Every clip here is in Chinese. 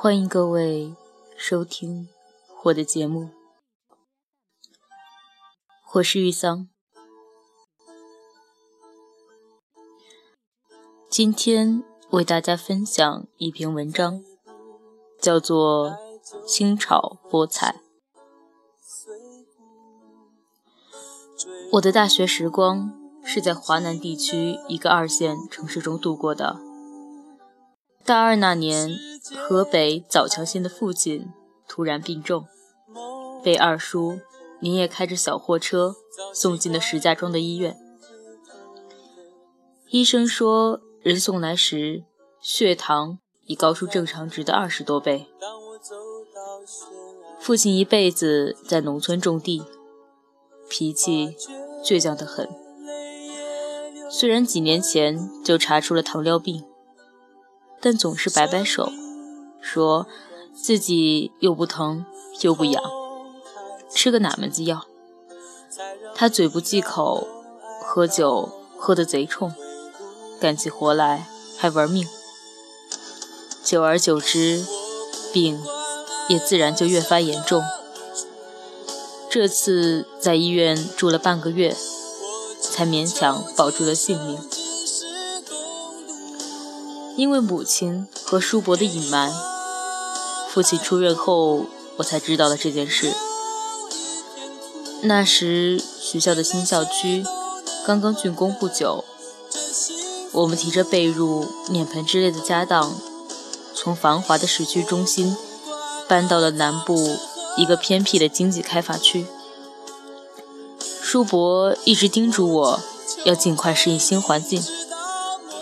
欢迎各位收听我的节目，我是玉桑。今天为大家分享一篇文章，叫做《清炒菠菜》。我的大学时光是在华南地区一个二线城市中度过的。大二那年，河北枣强县的父亲突然病重，被二叔连夜开着小货车送进了石家庄的医院。医生说。人送来时，血糖已高出正常值的二十多倍。父亲一辈子在农村种地，脾气倔强得很。虽然几年前就查出了糖尿病，但总是摆摆手，说自己又不疼又不痒，吃个哪门子药？他嘴不忌口，喝酒喝得贼冲。干起活来还玩命，久而久之，病也自然就越发严重。这次在医院住了半个月，才勉强保住了性命。因为母亲和叔伯的隐瞒，父亲出院后，我才知道了这件事。那时学校的新校区刚刚竣工不久。我们提着被褥、脸盆之类的家当，从繁华的市区中心搬到了南部一个偏僻的经济开发区。叔伯一直叮嘱我要尽快适应新环境，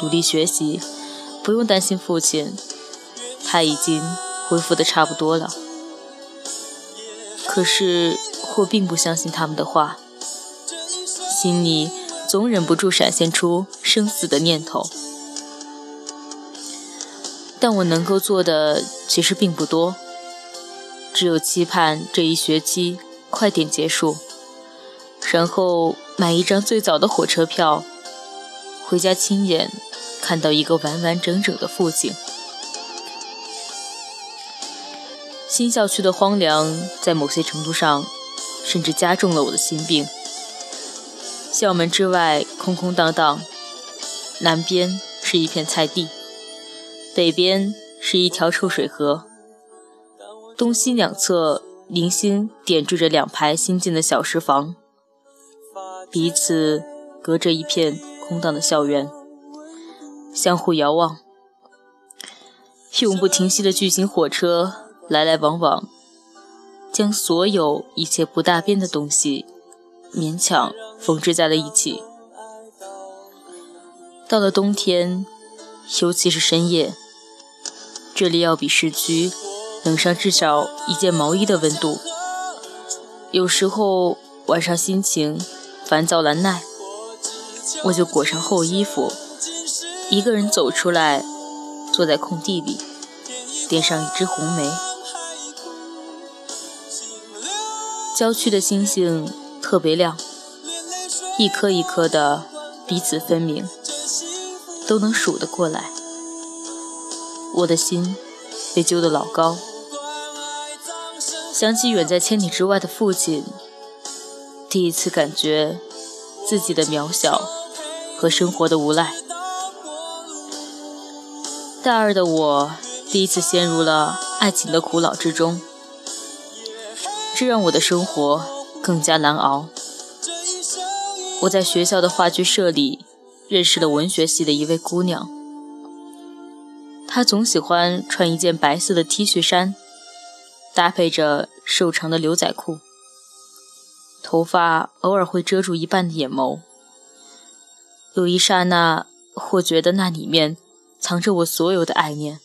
努力学习，不用担心父亲，他已经恢复的差不多了。可是我并不相信他们的话，心里。总忍不住闪现出生死的念头，但我能够做的其实并不多，只有期盼这一学期快点结束，然后买一张最早的火车票，回家亲眼看到一个完完整整的父亲。新校区的荒凉，在某些程度上，甚至加重了我的心病。校门之外空空荡荡，南边是一片菜地，北边是一条臭水河，东西两侧零星点缀着两排新建的小石房，彼此隔着一片空荡的校园，相互遥望，永不停息的巨型火车来来往往，将所有一切不大便的东西勉强。缝制在了一起。到了冬天，尤其是深夜，这里要比市区冷上至少一件毛衣的温度。有时候晚上心情烦躁难耐，我就裹上厚衣服，一个人走出来，坐在空地里，点上一支红梅。郊区的星星特别亮。一颗一颗的，彼此分明，都能数得过来。我的心被揪得老高，想起远在千里之外的父亲，第一次感觉自己的渺小和生活的无赖。大二的我第一次陷入了爱情的苦恼之中，这让我的生活更加难熬。我在学校的话剧社里认识了文学系的一位姑娘，她总喜欢穿一件白色的 T 恤衫，搭配着瘦长的牛仔裤，头发偶尔会遮住一半的眼眸。有一刹那，我觉得那里面藏着我所有的爱念，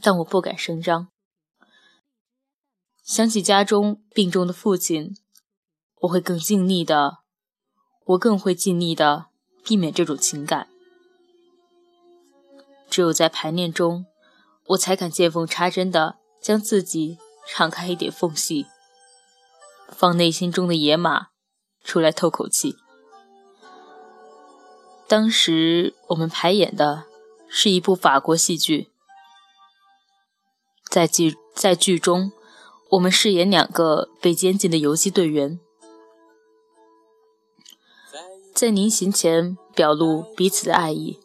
但我不敢声张。想起家中病重的父亲。我会更尽力的，我更会尽力的避免这种情感。只有在排练中，我才敢见缝插针的将自己敞开一点缝隙，放内心中的野马出来透口气。当时我们排演的是一部法国戏剧，在剧在剧中，我们饰演两个被监禁的游击队员，在临行前表露彼此的爱意。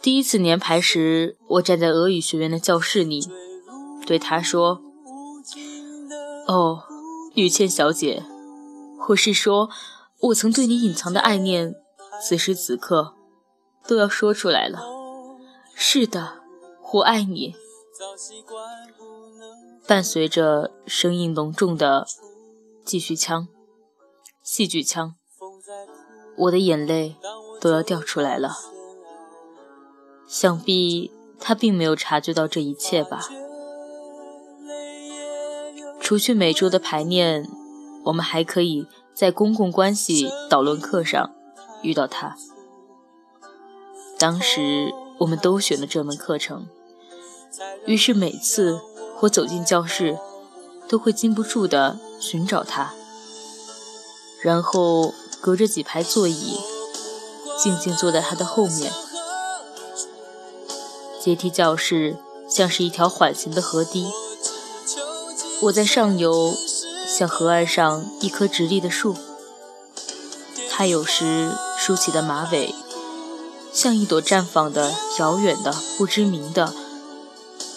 第一次年排时，我站在俄语学院的教室里，对他说：“哦，吕倩小姐，或是说，我曾对你隐藏的爱念，此时此刻都要说出来了。是的，我爱你。”伴随着声音隆重的继续腔，戏剧腔，我的眼泪都要掉出来了。想必他并没有察觉到这一切吧。除去每周的排练，我们还可以在公共关系导论课上遇到他。当时我们都选了这门课程，于是每次我走进教室，都会禁不住地寻找他，然后隔着几排座椅，静静坐在他的后面。阶梯教室像是一条缓行的河堤，我在上游，像河岸上一棵直立的树。它有时梳起的马尾，像一朵绽放的遥远的不知名的，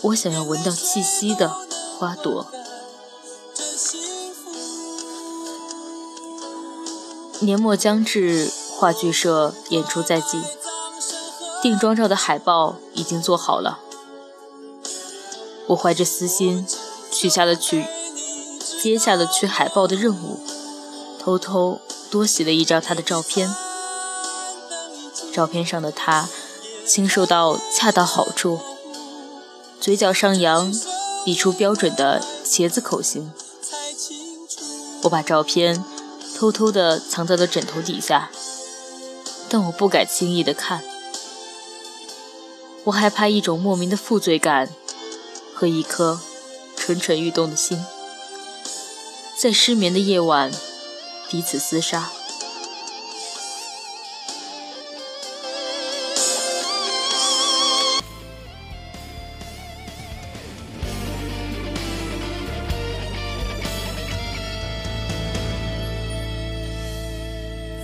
我想要闻到气息的花朵。年末将至，话剧社演出在即。定妆照的海报已经做好了，我怀着私心取下了取接下了取海报的任务，偷偷多洗了一张他的照片。照片上的他清瘦到恰到好处，嘴角上扬，比出标准的茄子口型。我把照片偷偷地藏在了枕头底下，但我不敢轻易的看。我害怕一种莫名的负罪感和一颗蠢蠢欲动的心，在失眠的夜晚彼此厮杀。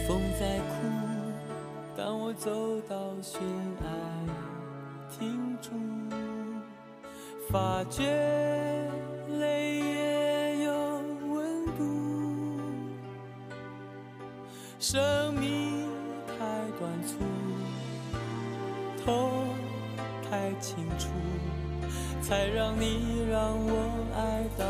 风在哭，当我走到悬崖。停住，发觉生命太短促，痛太清楚，才让你让我爱到。